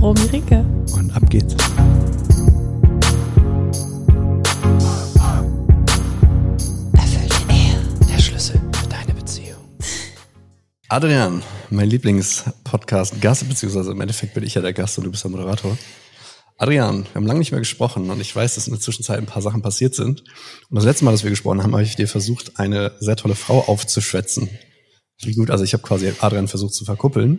Romy Ricke. Und ab geht's. Erfüllte Ehe, der Schlüssel für deine Beziehung. Adrian, mein Lieblingspodcast-Gast, beziehungsweise im Endeffekt bin ich ja der Gast und du bist der Moderator. Adrian, wir haben lange nicht mehr gesprochen und ich weiß, dass in der Zwischenzeit ein paar Sachen passiert sind. Und das letzte Mal, dass wir gesprochen haben, habe ich dir versucht, eine sehr tolle Frau aufzuschwätzen. Wie gut, also ich habe quasi Adrian versucht zu verkuppeln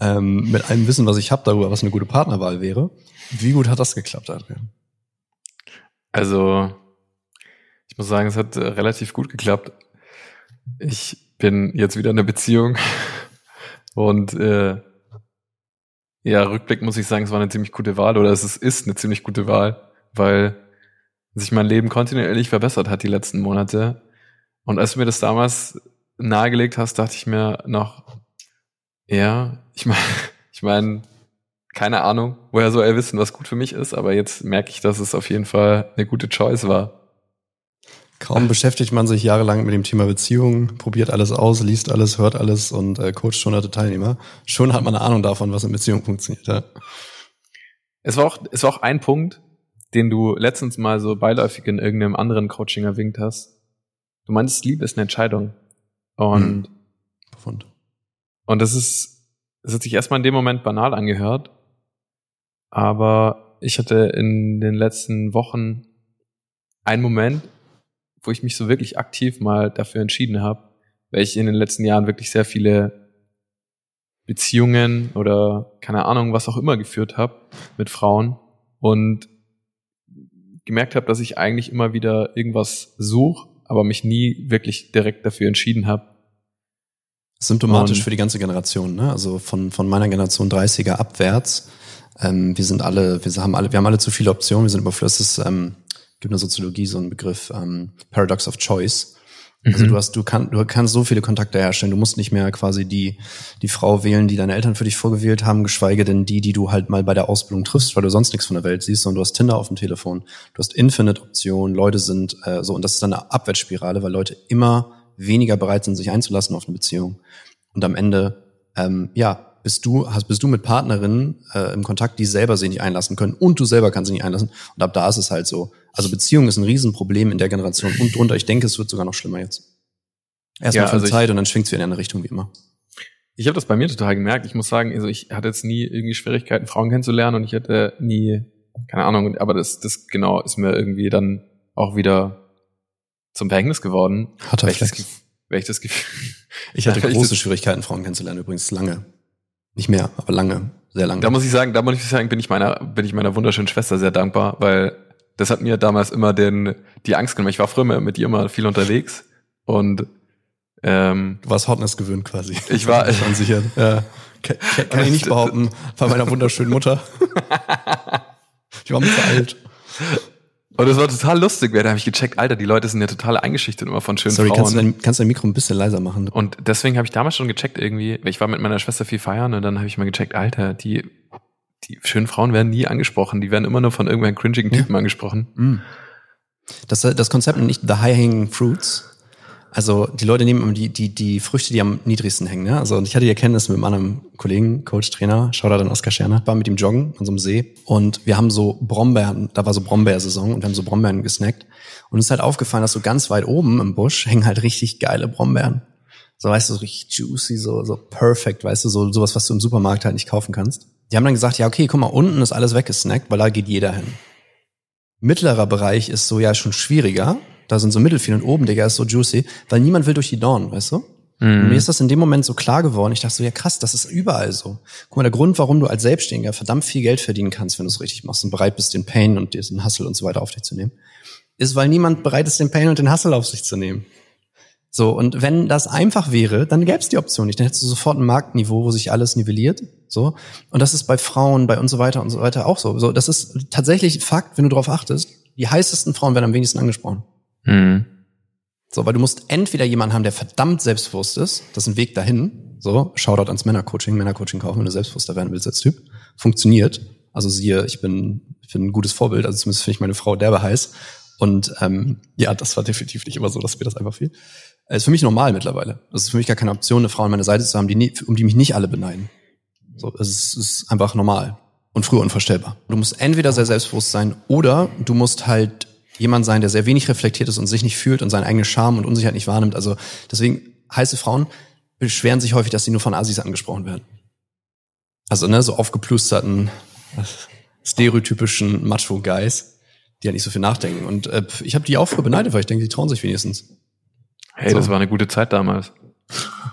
ähm, mit allem Wissen, was ich habe darüber, was eine gute Partnerwahl wäre. Wie gut hat das geklappt, Adrian? Also, ich muss sagen, es hat äh, relativ gut geklappt. Ich bin jetzt wieder in der Beziehung und äh, ja, Rückblick muss ich sagen, es war eine ziemlich gute Wahl oder es ist eine ziemlich gute Wahl, weil sich mein Leben kontinuierlich verbessert hat die letzten Monate. Und als du mir das damals nahegelegt hast, dachte ich mir noch, ja, ich meine, ich meine, keine Ahnung, woher soll er wissen, was gut für mich ist, aber jetzt merke ich, dass es auf jeden Fall eine gute Choice war. Kaum beschäftigt man sich jahrelang mit dem Thema Beziehung, probiert alles aus, liest alles, hört alles und äh, coacht hunderte Teilnehmer. Schon hat man eine Ahnung davon, was in Beziehung funktioniert. Ja. Es war auch, es war auch ein Punkt, den du letztens mal so beiläufig in irgendeinem anderen Coaching erwinkt hast. Du meinst, Liebe ist eine Entscheidung. Und, hm. Und das ist es hat sich erstmal in dem Moment banal angehört, aber ich hatte in den letzten Wochen einen Moment, wo ich mich so wirklich aktiv mal dafür entschieden habe, weil ich in den letzten Jahren wirklich sehr viele Beziehungen oder keine Ahnung, was auch immer geführt habe mit Frauen und gemerkt habe, dass ich eigentlich immer wieder irgendwas suche, aber mich nie wirklich direkt dafür entschieden habe, Symptomatisch für die ganze Generation, ne? Also von, von meiner Generation 30er abwärts. Ähm, wir sind alle, wir haben alle, wir haben alle zu viele Optionen, wir sind überflüssig. Ähm, gibt in der Soziologie so einen Begriff, ähm, Paradox of Choice. Also mhm. du hast, du kannst, du kannst so viele Kontakte herstellen. Du musst nicht mehr quasi die, die Frau wählen, die deine Eltern für dich vorgewählt haben, geschweige denn die, die du halt mal bei der Ausbildung triffst, weil du sonst nichts von der Welt siehst, sondern du hast Tinder auf dem Telefon. Du hast Infinite Optionen. Leute sind, äh, so, und das ist dann eine Abwärtsspirale, weil Leute immer weniger bereit sind, sich einzulassen auf eine Beziehung. Und am Ende, ähm, ja, bist du, hast, bist du mit Partnerinnen äh, im Kontakt, die selber sich nicht einlassen können und du selber kannst sie nicht einlassen. Und ab da ist es halt so. Also Beziehung ist ein Riesenproblem in der Generation und drunter. Ich denke, es wird sogar noch schlimmer jetzt. Erstmal ja, für also Zeit und dann schwingt es wieder in eine Richtung wie immer. Ich habe das bei mir total gemerkt. Ich muss sagen, also ich hatte jetzt nie irgendwie Schwierigkeiten, Frauen kennenzulernen und ich hatte nie, keine Ahnung, aber das, das genau ist mir irgendwie dann auch wieder zum Verhängnis geworden. Hat er weil ich das Gefühl. Ich hatte große Schwierigkeiten, Frauen kennenzulernen, übrigens lange. Nicht mehr, aber lange, sehr lange. Da muss ich sagen, da muss ich sagen, bin ich meiner, bin ich meiner wunderschönen Schwester sehr dankbar, weil das hat mir damals immer den, die Angst genommen. Ich war früher mit ihr immer viel unterwegs und ähm, Du warst Hotness gewöhnt quasi. Ich war ich unsicher. Ja. Kann, kann ich nicht behaupten, bei meiner wunderschönen Mutter. ich war mir zu alt. Und es war total lustig, da habe ich gecheckt, Alter, die Leute sind ja total eingeschüchtert immer von schönen Sorry, Frauen. Sorry, kannst, du kannst du dein Mikro ein bisschen leiser machen? Und deswegen habe ich damals schon gecheckt irgendwie, ich war mit meiner Schwester viel feiern und dann habe ich mal gecheckt, Alter, die, die schönen Frauen werden nie angesprochen, die werden immer nur von irgendwelchen cringigen Typen ja. angesprochen. Mm. Das, das Konzept nicht The High Hanging Fruits, also die Leute nehmen immer die, die, die Früchte, die am niedrigsten hängen. Ne? Also ich hatte die Erkenntnis mit einem Kollegen, Coach, Trainer, Shoutout an Oskar Scherner, war mit ihm joggen an so einem See und wir haben so Brombeeren, da war so Brombeersaison und wir haben so Brombeeren gesnackt und es ist halt aufgefallen, dass so ganz weit oben im Busch hängen halt richtig geile Brombeeren. So weißt du, so richtig juicy, so, so perfect, weißt du, so sowas, was du im Supermarkt halt nicht kaufen kannst. Die haben dann gesagt, ja okay, guck mal, unten ist alles weggesnackt, weil da geht jeder hin. Mittlerer Bereich ist so ja schon schwieriger, da sind so Mittelfiel und oben, Digga, ist so juicy, weil niemand will durch die Dornen, weißt du? Mhm. mir ist das in dem Moment so klar geworden. Ich dachte so, ja krass, das ist überall so. Guck mal, der Grund, warum du als Selbstständiger verdammt viel Geld verdienen kannst, wenn du es richtig machst und bereit bist, den Pain und diesen Hustle und so weiter auf dich zu nehmen, ist, weil niemand bereit ist, den Pain und den Hustle auf sich zu nehmen. So, und wenn das einfach wäre, dann gäbe es die Option nicht. Dann hättest du sofort ein Marktniveau, wo sich alles nivelliert. So. Und das ist bei Frauen, bei und so weiter und so weiter auch so. So, das ist tatsächlich Fakt, wenn du darauf achtest. Die heißesten Frauen werden am wenigsten angesprochen. Mhm. So, weil du musst entweder jemanden haben, der verdammt selbstbewusst ist. Das ist ein Weg dahin. So, Shoutout ans Männercoaching, Männercoaching kaufen, wenn du selbstbewusster werden willst als Typ. Funktioniert. Also siehe, ich bin, ich bin ein gutes Vorbild. Also zumindest finde ich meine Frau derbe heiß. Und ähm, ja, das war definitiv nicht immer so, dass mir das einfach fiel. Das ist für mich normal mittlerweile. Es ist für mich gar keine Option, eine Frau an meiner Seite zu haben, die nie, um die mich nicht alle beneiden. So, es ist, es ist einfach normal und früher unvorstellbar. Du musst entweder sehr selbstbewusst sein oder du musst halt jemand sein, der sehr wenig reflektiert ist und sich nicht fühlt und seinen eigenen Charme und Unsicherheit nicht wahrnimmt. Also deswegen heiße Frauen beschweren sich häufig, dass sie nur von Asis angesprochen werden. Also ne, so aufgeplusterten, stereotypischen Macho-Guys, die ja nicht so viel nachdenken. Und äh, ich habe die auch früher beneidet, weil ich denke, die trauen sich wenigstens. Hey, so. das war eine gute Zeit damals.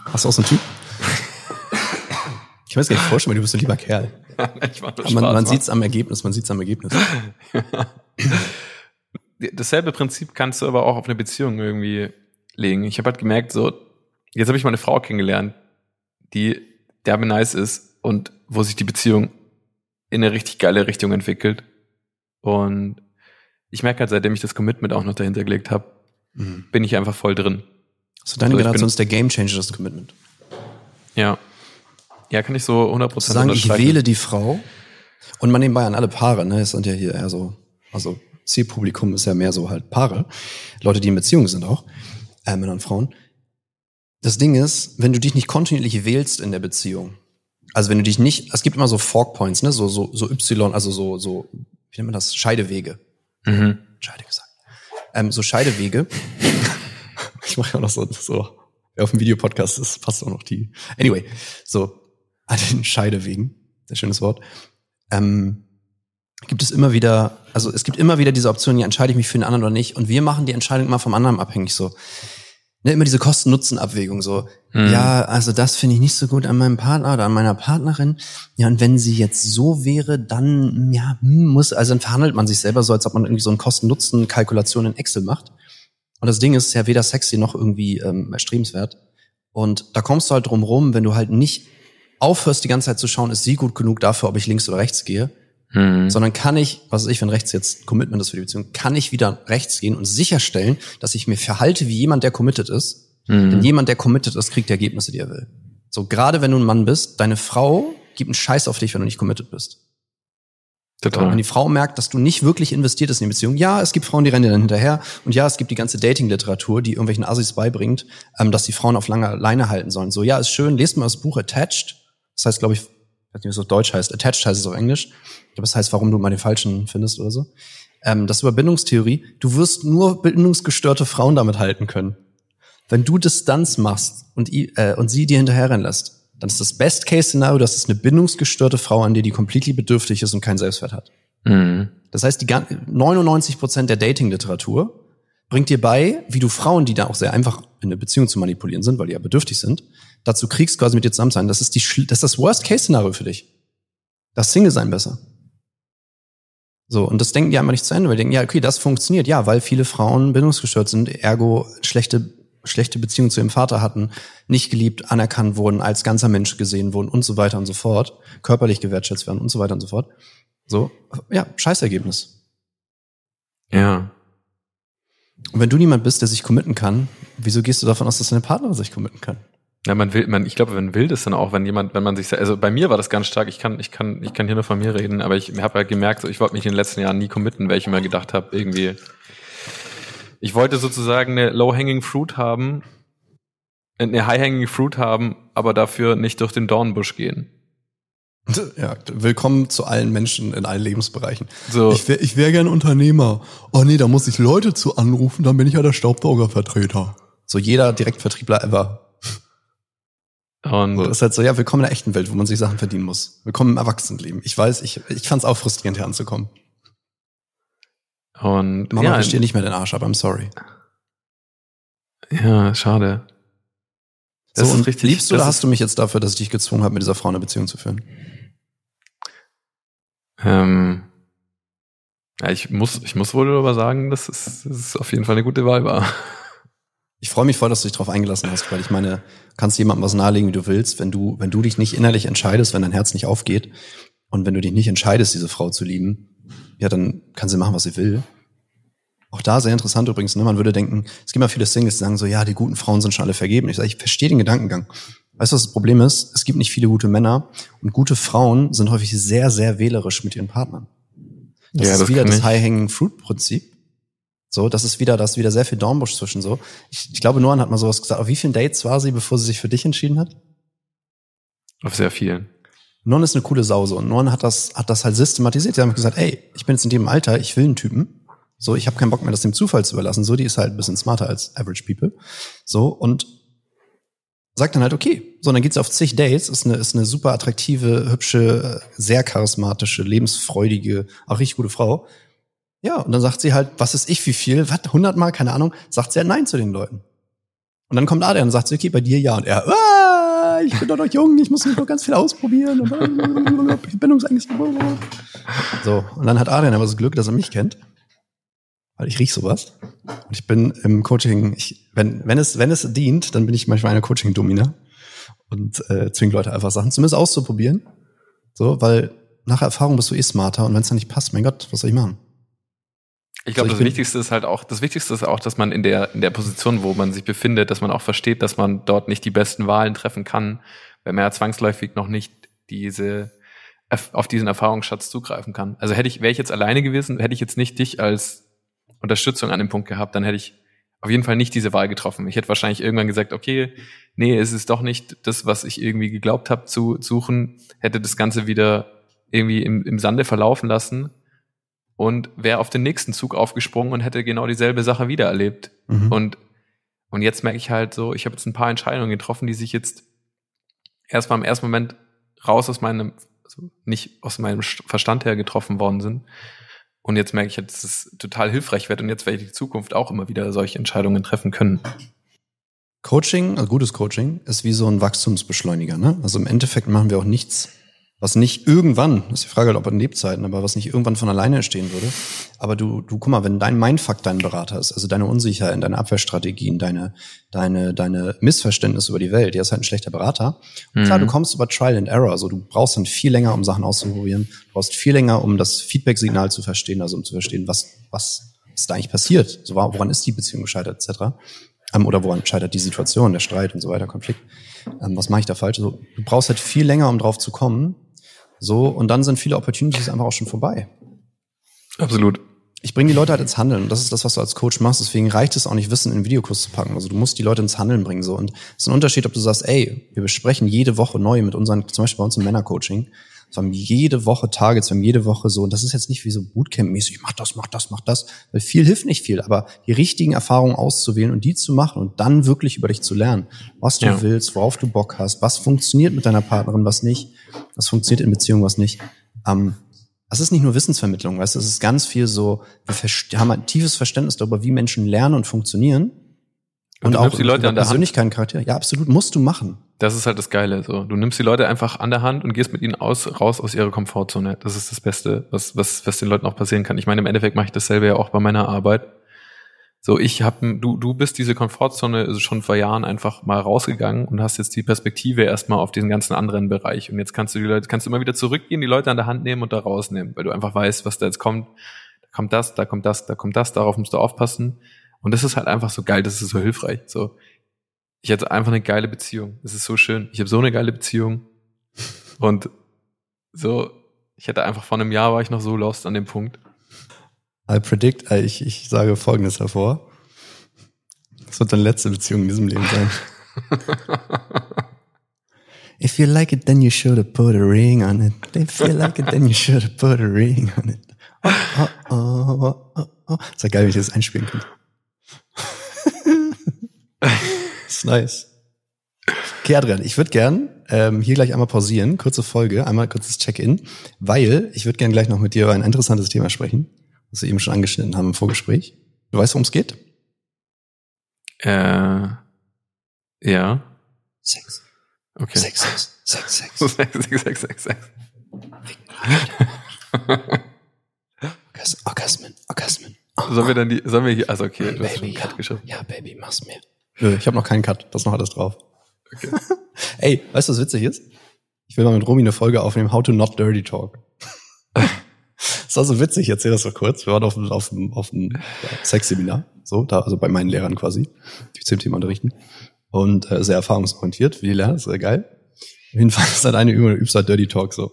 Hast du auch so einen Typ? Ich weiß gar nicht vorstellen, du bist ein lieber Kerl. ich mach man man sieht es am Ergebnis, man sieht es am Ergebnis. Dasselbe Prinzip kannst du aber auch auf eine Beziehung irgendwie legen. Ich habe halt gemerkt, so, jetzt habe ich mal eine Frau kennengelernt, die derbe nice ist und wo sich die Beziehung in eine richtig geile Richtung entwickelt. Und ich merke halt, seitdem ich das Commitment auch noch dahinter gelegt habe, mhm. bin ich einfach voll drin. So deine also Generation ist der Game Changer, das Commitment. Ja. Ja, kann ich so 100% Zu sagen, ich wähle die Frau und man nebenbei an alle Paare, ne, es sind ja hier eher so, also Zielpublikum ist ja mehr so halt Paare, Leute, die in Beziehungen sind auch, äh, Männer und Frauen. Das Ding ist, wenn du dich nicht kontinuierlich wählst in der Beziehung, also wenn du dich nicht, es gibt immer so Fork Points, ne, so, so, so Y, also so, so, wie nennt man das, Scheidewege. Mhm. Scheide gesagt. Ähm, so Scheidewege. ich mache ja auch noch so, so, wer auf dem Videopodcast ist, passt auch noch die. Anyway, so, an den Scheidewegen, sehr schönes Wort, ähm, gibt es immer wieder, also es gibt immer wieder diese Option, ja, entscheide ich mich für den anderen oder nicht. Und wir machen die Entscheidung immer vom anderen abhängig, so. Ne, immer diese Kosten-Nutzen-Abwägung, so. Mhm. Ja, also das finde ich nicht so gut an meinem Partner oder an meiner Partnerin. Ja, und wenn sie jetzt so wäre, dann, ja, hm, muss, also dann verhandelt man sich selber so, als ob man irgendwie so ein Kosten-Nutzen-Kalkulation in Excel macht. Und das Ding ist ja weder sexy noch irgendwie ähm, erstrebenswert. Und da kommst du halt drum rum, wenn du halt nicht aufhörst, die ganze Zeit zu schauen, ist sie gut genug dafür, ob ich links oder rechts gehe, mhm. sondern kann ich, was weiß ich, wenn rechts jetzt Commitment ist für die Beziehung, kann ich wieder rechts gehen und sicherstellen, dass ich mir verhalte wie jemand, der committed ist. Mhm. Denn jemand, der committed ist, kriegt die Ergebnisse, die er will. So, gerade wenn du ein Mann bist, deine Frau gibt einen Scheiß auf dich, wenn du nicht committed bist. Total. Wenn die Frau merkt, dass du nicht wirklich investiert bist in die Beziehung, ja, es gibt Frauen, die rennen dir dann hinterher und ja, es gibt die ganze Dating-Literatur, die irgendwelchen Assis beibringt, ähm, dass die Frauen auf lange Leine halten sollen. So, ja, ist schön, lest mal das Buch Attached. Das heißt, glaube ich, ich weiß nicht, wie es auf Deutsch heißt. Attached heißt es auf Englisch. Ich glaube, das heißt, warum du mal den Falschen findest oder so. Ähm, das ist Überbindungstheorie. Du wirst nur bindungsgestörte Frauen damit halten können. Wenn du Distanz machst und, äh, und sie dir hinterherrennen lässt, dann ist das Best-Case-Szenario, dass es eine bindungsgestörte Frau an dir, die completely bedürftig ist und keinen Selbstwert hat. Mhm. Das heißt, die 99 Prozent der Dating-Literatur bringt dir bei, wie du Frauen, die da auch sehr einfach in eine Beziehung zu manipulieren sind, weil die ja bedürftig sind, dazu kriegst, quasi mit dir zusammen sein. Das ist die, das ist das Worst-Case-Szenario für dich. Das Single-Sein besser. So, und das denken die einfach nicht zu Ende, weil die denken, ja, okay, das funktioniert, ja, weil viele Frauen bindungsgestört sind, ergo schlechte schlechte Beziehung zu ihrem Vater hatten, nicht geliebt, anerkannt wurden, als ganzer Mensch gesehen wurden und so weiter und so fort, körperlich gewertschätzt werden und so weiter und so fort. So, ja, Scheißergebnis. Ja. Und wenn du niemand bist, der sich committen kann, wieso gehst du davon aus, dass deine Partnerin sich committen kann? Ja, man will, man, ich glaube, man will das dann auch, wenn jemand, wenn man sich, also bei mir war das ganz stark. Ich kann, ich kann, ich kann hier nur von mir reden, aber ich habe halt gemerkt, so, ich wollte mich in den letzten Jahren nie committen, weil ich immer gedacht habe, irgendwie, ich wollte sozusagen eine Low-Hanging Fruit haben, eine High-Hanging Fruit haben, aber dafür nicht durch den Dornbusch gehen. Ja, willkommen zu allen Menschen in allen Lebensbereichen. So. Ich wäre ich wär gern Unternehmer. Oh nee, da muss ich Leute zu anrufen, dann bin ich ja der Staubsaugervertreter. So jeder Direktvertriebler ever. Und so, das ist halt so, ja, willkommen in der echten Welt, wo man sich Sachen verdienen muss. Willkommen im Erwachsenenleben. Ich weiß, ich, ich fand es auch frustrierend, hier anzukommen. Und Mama, ja, ich nicht mehr den Arsch ab, I'm sorry. Ja, schade. Das so, und richtig, liebst du oder hast du mich jetzt dafür, dass ich dich gezwungen habe, mit dieser Frau eine Beziehung zu führen? Ähm, ja, ich muss, ich muss wohl darüber sagen, dass es, dass es auf jeden Fall eine gute Wahl war. Ich freue mich voll, dass du dich darauf eingelassen hast, weil ich meine, kannst jemandem was nahelegen, wie du willst, wenn du, wenn du dich nicht innerlich entscheidest, wenn dein Herz nicht aufgeht und wenn du dich nicht entscheidest, diese Frau zu lieben, ja, dann kann sie machen, was sie will. Auch da sehr interessant übrigens, ne? man würde denken, es gibt mal viele Singles, die sagen so, ja, die guten Frauen sind schon alle vergeben. Ich sage, ich verstehe den Gedankengang. Weißt du, was das Problem ist? Es gibt nicht viele gute Männer und gute Frauen sind häufig sehr, sehr wählerisch mit ihren Partnern. Das ja, ist das wieder das High-Hanging-Fruit-Prinzip. So, das ist wieder, das ist wieder sehr viel Dornbusch zwischen so. Ich, ich glaube, Noan hat mal sowas gesagt. Auf wie vielen Dates war sie, bevor sie sich für dich entschieden hat? Auf sehr vielen. Non ist eine coole Sause und Non hat das, hat das halt systematisiert. Sie haben gesagt, ey, ich bin jetzt in dem Alter, ich will einen Typen. So, ich habe keinen Bock mehr, das dem Zufall zu überlassen. So, die ist halt ein bisschen smarter als average people. So, und sagt dann halt, okay. So, und dann geht's auf zig Dates, ist eine, ist eine super attraktive, hübsche, sehr charismatische, lebensfreudige, auch richtig gute Frau. Ja, und dann sagt sie halt, was ist ich, wie viel, was, hundertmal, keine Ahnung, sagt sie halt Nein zu den Leuten. Und dann kommt Adrian und sagt sie, okay, bei dir ja. Und er, ah, ich bin doch noch jung, ich muss noch ganz viel ausprobieren. Bindungsangst. So, und dann hat Adrian aber das Glück, dass er mich kennt. Weil ich riech sowas. Und ich bin im Coaching, ich, wenn, wenn, es, wenn es dient, dann bin ich manchmal eine Coaching-Domina und äh, zwinge Leute einfach Sachen zumindest auszuprobieren. So, weil nach Erfahrung bist du eh smarter und wenn es dann nicht passt, mein Gott, was soll ich machen? Ich glaube, also das Wichtigste ist halt auch, das Wichtigste ist auch, dass man in der, in der Position, wo man sich befindet, dass man auch versteht, dass man dort nicht die besten Wahlen treffen kann, wenn man ja zwangsläufig noch nicht diese, auf diesen Erfahrungsschatz zugreifen kann. Also hätte ich, wäre ich jetzt alleine gewesen, hätte ich jetzt nicht dich als Unterstützung an dem Punkt gehabt, dann hätte ich auf jeden Fall nicht diese Wahl getroffen. Ich hätte wahrscheinlich irgendwann gesagt, okay, nee, es ist doch nicht das, was ich irgendwie geglaubt habe zu suchen, hätte das Ganze wieder irgendwie im, im Sande verlaufen lassen und wäre auf den nächsten Zug aufgesprungen und hätte genau dieselbe Sache wieder erlebt. Mhm. Und, und jetzt merke ich halt so, ich habe jetzt ein paar Entscheidungen getroffen, die sich jetzt erstmal im ersten Moment raus aus meinem, also nicht aus meinem Verstand her getroffen worden sind. Und jetzt merke ich, dass es total hilfreich wird und jetzt werde ich in Zukunft auch immer wieder solche Entscheidungen treffen können. Coaching, also gutes Coaching, ist wie so ein Wachstumsbeschleuniger. Ne? Also im Endeffekt machen wir auch nichts was nicht irgendwann, das ist die Frage, halt, ob in Lebzeiten, aber was nicht irgendwann von alleine entstehen würde. Aber du, du, guck mal, wenn dein Mindfuck dein Berater ist, also deine Unsicherheit, deine Abwehrstrategien, deine, deine, deine Missverständnisse über die Welt, der ist halt ein schlechter Berater. Und klar, du mhm. kommst über Trial and Error, also du brauchst dann viel länger, um Sachen auszuprobieren, du brauchst viel länger, um das Feedback-Signal zu verstehen, also um zu verstehen, was, was ist da eigentlich passiert, so woran ist die Beziehung gescheitert, etc. Ähm, oder woran scheitert die Situation, der Streit und so weiter, Konflikt. Ähm, was mache ich da falsch? Also, du brauchst halt viel länger, um drauf zu kommen. So, und dann sind viele Opportunities einfach auch schon vorbei. Absolut. Ich bringe die Leute halt ins Handeln. Das ist das, was du als Coach machst. Deswegen reicht es auch nicht, Wissen in einen Videokurs zu packen. Also du musst die Leute ins Handeln bringen. So. Und es ist ein Unterschied, ob du sagst, ey, wir besprechen jede Woche neu mit unseren, zum Beispiel bei uns im Männercoaching. Wir haben jede Woche Targets, wir haben jede Woche so, und das ist jetzt nicht wie so Bootcamp-mäßig, mach das, mach das, mach das, weil viel hilft nicht viel, aber die richtigen Erfahrungen auszuwählen und die zu machen und dann wirklich über dich zu lernen, was du ja. willst, worauf du Bock hast, was funktioniert mit deiner Partnerin, was nicht, was funktioniert in Beziehungen, was nicht. Ähm, das ist nicht nur Wissensvermittlung, weißt du, es ist ganz viel so, wir haben ein tiefes Verständnis darüber, wie Menschen lernen und funktionieren und, und auch die Leute an der Persönlichkeit, Charakter. Ja, absolut, musst du machen. Das ist halt das Geile. So, du nimmst die Leute einfach an der Hand und gehst mit ihnen aus, raus aus ihrer Komfortzone. Das ist das Beste, was, was, was den Leuten auch passieren kann. Ich meine, im Endeffekt mache ich dasselbe ja auch bei meiner Arbeit. So, ich habe, du, du bist diese Komfortzone schon vor Jahren einfach mal rausgegangen und hast jetzt die Perspektive erstmal auf diesen ganzen anderen Bereich. Und jetzt kannst du die Leute, kannst du immer wieder zurückgehen, die Leute an der Hand nehmen und da rausnehmen, weil du einfach weißt, was da jetzt kommt. Da kommt das, da kommt das, da kommt das, darauf musst du aufpassen. Und das ist halt einfach so geil, das ist so hilfreich. So, ich hatte einfach eine geile Beziehung. Es ist so schön. Ich habe so eine geile Beziehung. Und so, ich hätte einfach vor einem Jahr war ich noch so lost an dem Punkt. I predict, äh, ich, ich sage folgendes hervor. Das wird deine letzte Beziehung in diesem Leben sein. If you like it, then you should have put a ring on it. If you like it, then you should have put a ring on it. Oh, oh, oh, oh, oh. oh. Ist ja geil, wenn ich das einspielen könnte ist nice. Okay, Adrian, ich würde gern ähm, hier gleich einmal pausieren, kurze Folge, einmal kurzes Check-in, weil ich würde gern gleich noch mit dir über ein interessantes Thema sprechen, was wir eben schon angeschnitten haben im Vorgespräch. Du weißt, worum es geht? Äh, ja. Sex. Okay. Sex, Sex, Sex, Sex. Sex, Sex, Sex, Sex, Sex. Orgasmen, Orgasmen. Sollen wir dann die, sollen wir hier, also okay, du Baby, hast schon ja, ja, Baby, mach's mir. Nö, ich habe noch keinen Cut. Das ist noch alles drauf. Okay. Ey, weißt du, was witzig ist? Ich will mal mit Romy eine Folge aufnehmen, How to Not Dirty Talk. das war so witzig, ich erzähle das so kurz. Wir waren auf, auf, auf einem Sexseminar, so, da, also bei meinen Lehrern quasi, die zum Thema unterrichten. Und äh, sehr erfahrungsorientiert, wie die Lehrer, sehr geil. Auf jeden Fall ist halt eine Übung, übst halt Dirty Talk so.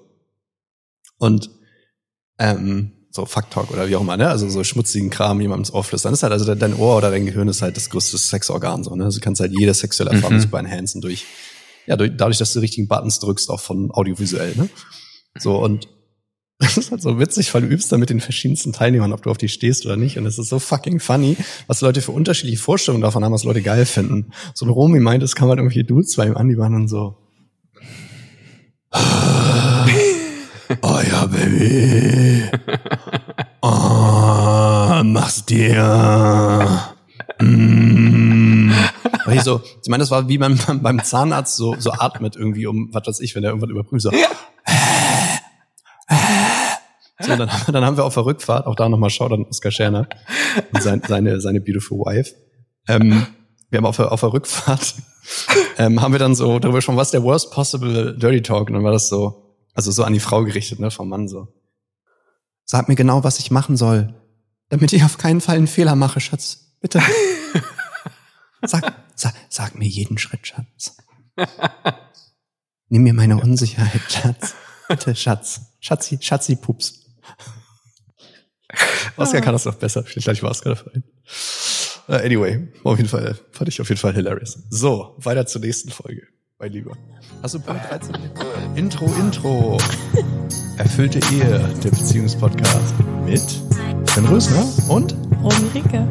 Und ähm, so Fuck Talk oder wie auch immer, ne? Also so schmutzigen Kram jemandem ins Ohr flüstern. Das ist halt, also dein Ohr oder dein Gehirn ist halt das größte Sexorgan so, ne? Also du kannst halt jede sexuelle Erfahrung mhm. super enhancen durch, ja, durch, dadurch, dass du die richtigen Buttons drückst, auch von audiovisuell, ne? So, und das ist halt so witzig, weil du übst da mit den verschiedensten Teilnehmern, ob du auf die stehst oder nicht. Und es ist so fucking funny, was Leute für unterschiedliche Vorstellungen davon haben, was Leute geil finden. So ein Romy meint, es kam halt irgendwie Dudes bei ihm an, die waren dann so. oh ja, Baby. Oh, mach's dir. Mm. Weil ich so, ich meine, das war wie beim, beim Zahnarzt so, so atmet irgendwie um, was weiß ich, wenn er irgendwann überprüft, so. So, dann, haben wir, dann haben wir auf der Rückfahrt, auch da nochmal Shoutout an Oskar Scherner und sein, seine, seine beautiful wife. Ähm, wir haben auf der, auf der Rückfahrt, ähm, haben wir dann so darüber schon, was der worst possible Dirty Talk? Und dann war das so, also so an die Frau gerichtet, ne, vom Mann so. Sag mir genau, was ich machen soll, damit ich auf keinen Fall einen Fehler mache, Schatz. Bitte. Sag, sag, sag mir jeden Schritt, Schatz. Nimm mir meine Unsicherheit, Schatz. Bitte, Schatz. Schatzi, Schatzi, Pups. Oscar kann das noch besser. Vielleicht war Oscar dafür ein. Uh, anyway, auf jeden Fall, fand ich auf jeden Fall hilarious. So, weiter zur nächsten Folge, mein Lieber. Hast du Punkt 13? Intro, Intro. Erfüllte Ehe, der Beziehungspodcast mit Sven Rösner und Ron Ricke.